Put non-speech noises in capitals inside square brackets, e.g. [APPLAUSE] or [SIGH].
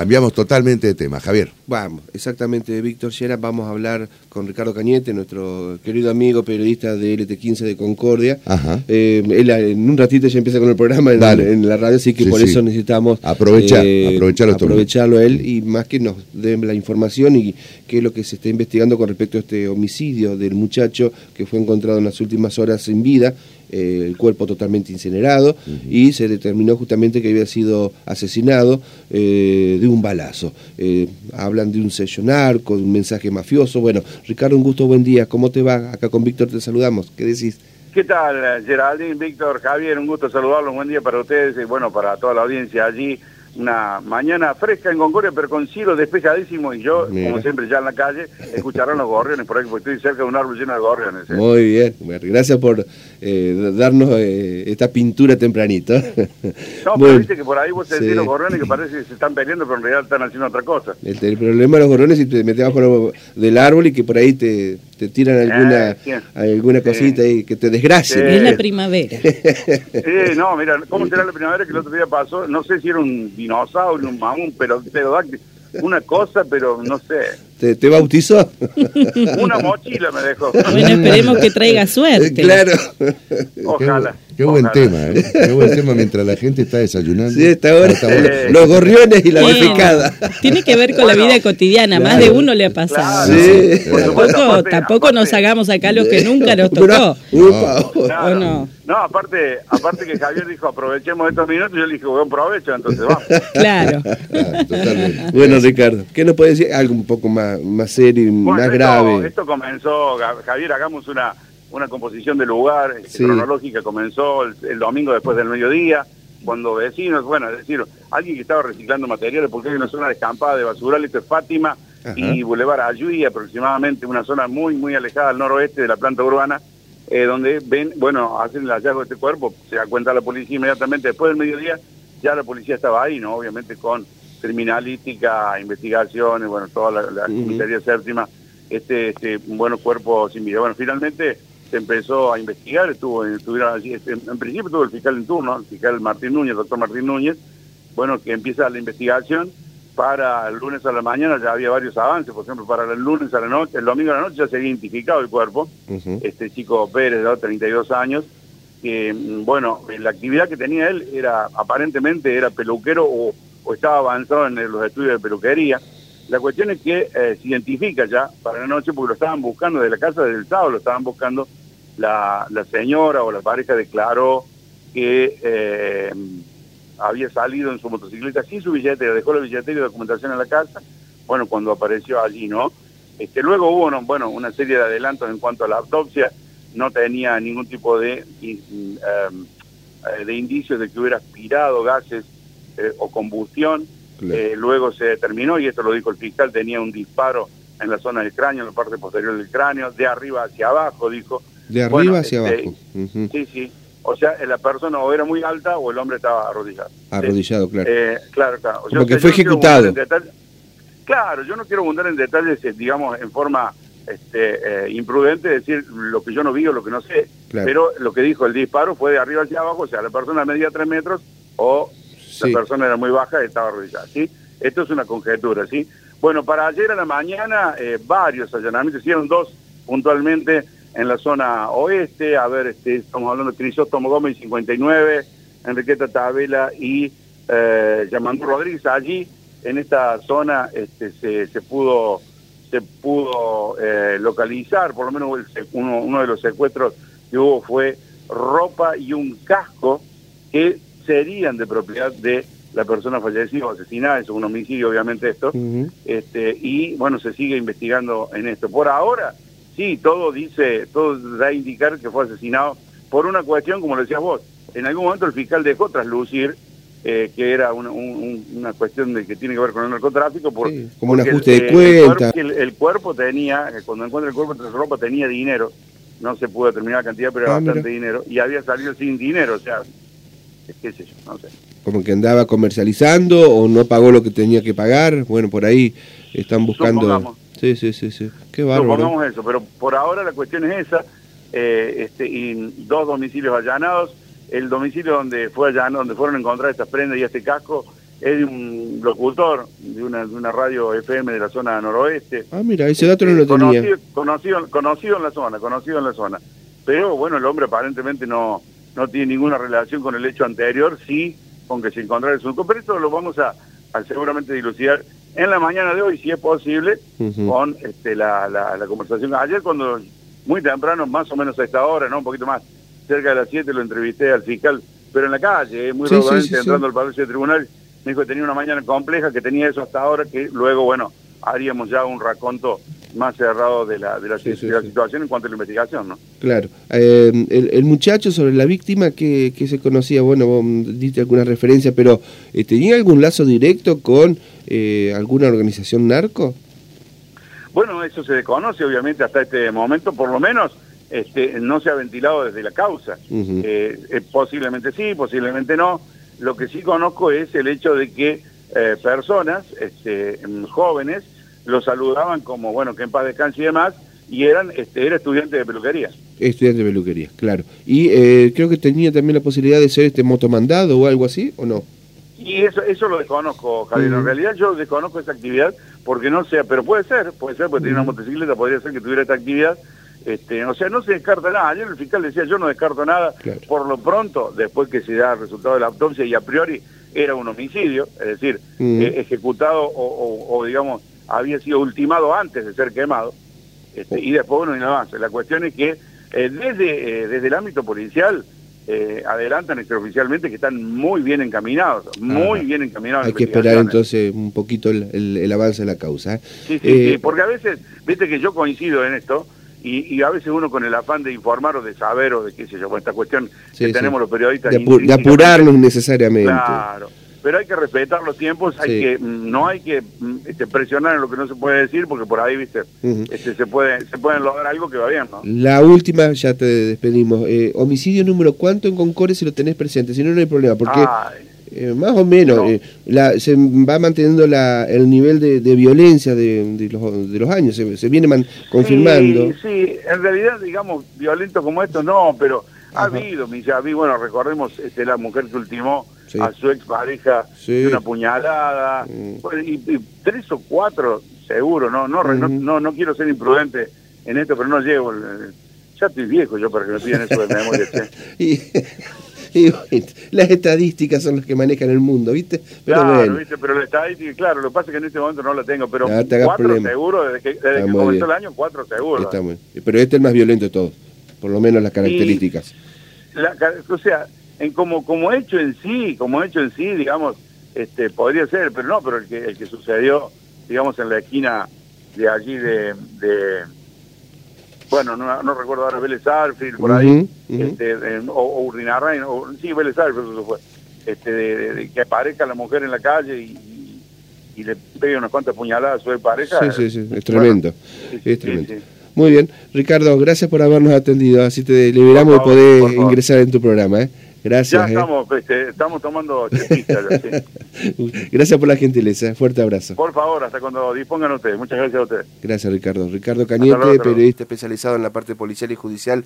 Cambiamos totalmente de tema, Javier. Vamos, exactamente, Víctor Sierra. Vamos a hablar con Ricardo Cañete, nuestro querido amigo periodista de LT15 de Concordia. Ajá. Eh, él en un ratito ya empieza con el programa en, en la radio, así que Sí, por sí. eso necesitamos Aprovechar, aprovecharlo todo. aprovecharlo a él y más que nos den la información y qué es lo que se está investigando con respecto a este homicidio del muchacho que fue encontrado en las últimas horas sin vida. Eh, el cuerpo totalmente incinerado y se determinó justamente que había sido asesinado eh, de un balazo. Eh, hablan de un sello narco, de un mensaje mafioso. Bueno, Ricardo, un gusto, buen día. ¿Cómo te va? Acá con Víctor te saludamos. ¿Qué decís? ¿Qué tal, Geraldine, Víctor, Javier? Un gusto saludarlos, un buen día para ustedes y bueno, para toda la audiencia allí. Una mañana fresca en Concordia, pero con cielo despejadísimo y yo, Mira. como siempre, ya en la calle, escucharán los gorriones por ahí, porque estoy cerca de un árbol lleno de gorriones. ¿eh? Muy bien. Gracias por eh, darnos eh, esta pintura tempranito. No, [LAUGHS] pero Bueno, viste que por ahí vos sentís sí. los gorriones que parece que se están peleando, pero en realidad están haciendo otra cosa. El, el problema de los gorrones es que te metes bajo del árbol y que por ahí te, te tiran alguna, Eh, alguna cosita y que te desgracien. Es la primavera. [LAUGHS] No, mira, ¿cómo será la primavera que el otro día pasó? No sé si era un dinosaurio, un mamón, pero pterodáctilo, una cosa, pero no sé. ¿Te, te bautizó? [LAUGHS] Una mochila me dejó. Bueno, esperemos que traiga [LAUGHS] suerte. claro. Ojalá. Qué, qué buen ojalá. tema, ¿eh? Qué buen tema mientras la gente está desayunando. Sí, está ahora. Está bueno. Eh, Los gorriones y la Bueno, defecada. tiene que ver con Bueno, la vida cotidiana, más de uno le ha pasado. Claro, Sí. por supuesto, Tampoco, aparte- tampoco nos hagamos acá los que nunca nos tocó. upa, Claro. ¿O no? No, aparte, aparte que Javier dijo aprovechemos estos minutos, yo le dije buen provecho, entonces vamos. Claro. Claro, totalmente. Bueno, Ricardo, ¿qué nos puede decir? Algo un poco más, más serio y Bueno, más esto, grave. Esto comenzó, Javier, hagamos una, una composición de lugar Sí. cronológica, comenzó el, el domingo después del mediodía, cuando vecinos, bueno, es decir, alguien que estaba reciclando materiales, porque hay una zona descampada de basural, esto es Fátima Ajá. y Boulevard Ayuí, aproximadamente una zona muy, muy alejada al noroeste de la planta urbana, eh, donde ven, bueno, hacen el hallazgo de este cuerpo, se da cuenta la policía inmediatamente después del mediodía, ya la policía estaba ahí, ¿no? Obviamente con criminalística, investigaciones, bueno, toda la, la comisaría séptima, este, este bueno cuerpo sin vida. Bueno, finalmente se empezó a investigar, estuvo, estuvieron allí, este, en principio estuvo el fiscal en turno, el fiscal Martín Núñez, el doctor Martín Núñez, bueno, que empieza la investigación para el lunes a la mañana ya había varios avances, por ejemplo, para el lunes a la noche, el domingo a la noche ya se había identificado el cuerpo, este chico Pérez, de 32 años, que, mm, bueno, la actividad que tenía él era, aparentemente, era peluquero o, o estaba avanzado en los estudios de peluquería. La cuestión es que eh, se identifica ya para la noche, porque lo estaban buscando de la casa del sábado, lo estaban buscando, la, señora o la pareja declaró que eh, había salido en su motocicleta sin su billetera, dejó la billetera y documentación en la casa, bueno, cuando apareció allí, ¿no? Este, luego hubo, ¿no? bueno, una serie de adelantos en cuanto a la autopsia, no tenía ningún tipo de, em, eh, de indicios de que hubiera aspirado gases eh, o combustión. Claro. Eh, luego se determinó, y esto lo dijo el fiscal, tenía un disparo en la zona del cráneo, en la parte posterior del cráneo, de arriba hacia abajo, dijo. De arriba Bueno, hacia este, abajo. Sí, sí. O sea, la persona o era muy alta o el hombre estaba arrodillado. Arrodillado, claro. Eh, claro, claro. Como que fue no quiero ejecutado. Claro, yo no quiero abundar en detalles, eh, digamos, en forma este, eh, imprudente, decir lo que yo no vi o lo que no sé. Claro. Pero lo que dijo el disparo fue de arriba hacia abajo, o sea, la persona medía tres metros o Sí. la persona era muy baja y estaba arrodillada, ¿sí? Esto es una conjetura, ¿sí? Bueno, para ayer a la mañana, eh, varios allanamientos, hicieron dos puntualmente en la zona oeste, a ver, este, estamos hablando de Crisóstomo Gómez 59, Enriqueta Tabela y eh, Yamandú Rodríguez, allí en esta zona este, se, se pudo se pudo eh, localizar, por lo menos el sec- uno, uno de los secuestros que hubo fue ropa y un casco que serían de propiedad de la persona fallecida o asesinada, es un homicidio obviamente esto, este, y bueno, se sigue investigando en esto. Por ahora, sí, todo dice, todo da a indicar que fue asesinado por una cuestión, como lo decías vos, en algún momento el fiscal dejó traslucir eh, que era una, un- un- una cuestión de que tiene que ver con el narcotráfico, por, Sí, como un porque ajuste de el, cuenta. El cuerpo, el- el cuerpo tenía, eh, cuando encuentra el cuerpo entre su ropa, tenía dinero, no se pudo determinar la cantidad, pero era Ah, mira. bastante dinero, y había salido sin dinero, o sea, qué sé yo, no sé. Como que andaba comercializando o no pagó lo que tenía que pagar. Bueno, por ahí están buscando. Supongamos. Sí, sí, sí, sí. Qué bárbaro. Supongamos eso, pero por ahora la cuestión es esa, eh, este, y dos domicilios allanados, el domicilio donde fue allanado, donde fueron a encontrar estas prendas y este casco, es un locutor de una, de una radio FM de la zona noroeste. Ah, mira, ese dato no lo tenía. Conocido, conocido, conocido en la zona, conocido en la zona. Pero bueno, el hombre aparentemente no, no tiene ninguna relación con el hecho anterior, sí con que se encontrara el surco. Pero esto lo vamos a, a seguramente dilucidar en la mañana de hoy, si es posible, con este, la, la, la conversación. Ayer cuando, muy temprano, más o menos a esta hora, ¿no? Un poquito más, cerca de las 7, lo entrevisté al fiscal, pero en la calle, eh, muy sí. entrando al Palacio de Tribunal, me dijo que tenía una mañana compleja, que tenía eso hasta ahora, que luego, bueno, haríamos ya un raconto más cerrado de la, de la, Sí, sí, de la sí. situación en cuanto a la investigación, ¿no? Claro. Eh, el, el muchacho sobre la víctima que, que se conocía, bueno, vos diste alguna referencia, pero eh, ¿tenía algún lazo directo con eh, alguna organización narco? Bueno, eso se desconoce obviamente hasta este momento, por lo menos este, no se ha ventilado desde la causa. Eh, eh, posiblemente sí, posiblemente no. Lo que sí conozco es el hecho de que eh, personas, este, jóvenes, lo saludaban como, bueno, que en paz descanse y demás, y eran, este, era estudiante de peluquería. Estudiante de peluquería, claro. Y eh, creo que tenía también la posibilidad de ser este motomandado o algo así, ¿o no? Y eso eso lo desconozco, Javier. En realidad yo desconozco esa actividad porque no sé, pero puede ser, puede ser, porque tiene una motocicleta, podría ser que tuviera esta actividad. Este, o sea, no se descarta nada. Ayer el fiscal decía, yo no descarto nada. Claro. Por lo pronto, después que se da el resultado de la autopsia y a priori era un homicidio, es decir, eh, ejecutado o, o- o, digamos, había sido ultimado antes de ser quemado. Este, y después, bueno, y más. La cuestión es que eh, desde, eh, desde el ámbito policial eh, adelantan extraoficialmente que están muy bien encaminados, muy Ajá. bien encaminados. en Hay que esperar entonces un poquito el, el- el avance de la causa. ¿eh? Sí, sí, sí, porque a veces, viste que yo coincido en esto, y, y a veces uno con el afán de informar o de saber o de qué sé yo, con esta cuestión Sí, que sí. tenemos los periodistas. de, apu- de intrínsecamente- apurarnos necesariamente. Claro, pero hay que respetar los tiempos, hay que mm, no hay que mm, este, presionar en lo que no se puede decir, porque por ahí, viste, este, se puede se pueden lograr algo que va bien, ¿no? La última, ya te despedimos. Eh, homicidio número cuánto en Concore si lo tenés presente, si no, no hay problema, porque eh, más o menos No. eh, la- se va manteniendo la, el nivel de, de violencia de, de los, de los años, se, se viene man- confirmando. Sí, sí, en realidad, digamos, violento como esto no, pero ha Ajá. ha habido, bueno, recordemos este, la mujer que ultimó Sí. a su expareja Sí. de una puñalada, Mm. y, y tres o cuatro seguro, no, no, no, no, no quiero ser imprudente en esto, pero no llego, ya estoy viejo yo para que me pidan eso de memoria. [LAUGHS] Y, y bueno, las estadísticas son las que manejan el mundo, ¿viste? Pero Claro, bueno, ¿viste? pero la estadística, claro, lo que pasa es que en este momento no la tengo, pero No te cuatro problema. seguro, desde que, desde que comenzó bien. el año, cuatro seguro. está muy- pero este es el más violento de todos, por lo menos las características. la, o sea, en como como hecho en sí, como hecho en sí, digamos, este podría ser, pero no, pero el que el que sucedió, digamos, en la esquina de allí de, de bueno, no, no recuerdo ahora Vélez Arfield, por ahí, este, en- o, o Urdinarrain, o sí, Vélez Arfield eso fue, este, de, de- de que aparezca la mujer en la calle y, y, le pegue unas cuantas puñaladas a su pareja. Sí, sí, sí, es tremendo. es tremendo. sí. Muy bien, Ricardo, gracias por habernos atendido. Así te liberamos por favor. ingresar en tu programa. ¿eh? Gracias. Ya ¿eh? estamos, este, estamos tomando chepita, sí. [LAUGHS] Gracias por la gentileza. Fuerte abrazo. Por favor, hasta cuando dispongan ustedes. Muchas gracias a ustedes. Gracias, Ricardo. Ricardo Cañete, luego. periodista especializado en la parte policial y judicial.